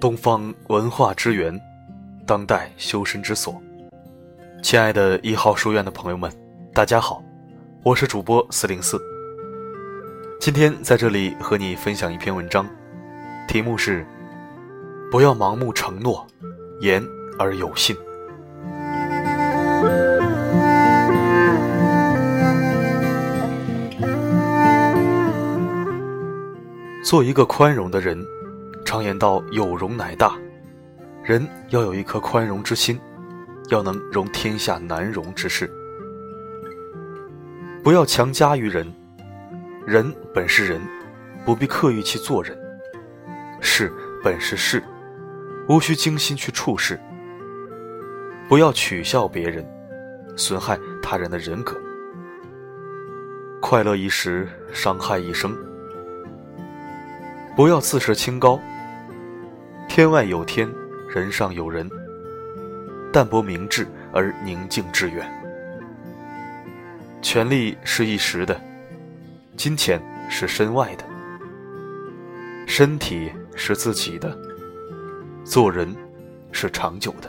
东方文化之源，当代修身之所。亲爱的一号书院的朋友们，大家好，我是主播四零四。今天在这里和你分享一篇文章，题目是“不要盲目承诺，言而有信”。做一个宽容的人，常言道“有容乃大”，人要有一颗宽容之心，要能容天下难容之事。不要强加于人，人本是人，不必刻意去做人；事本是事，无需精心去处事。不要取笑别人，损害他人的人格。快乐一时，伤害一生。不要自视清高。天外有天，人上有人。淡泊明志而宁静致远。权力是一时的，金钱是身外的，身体是自己的，做人是长久的。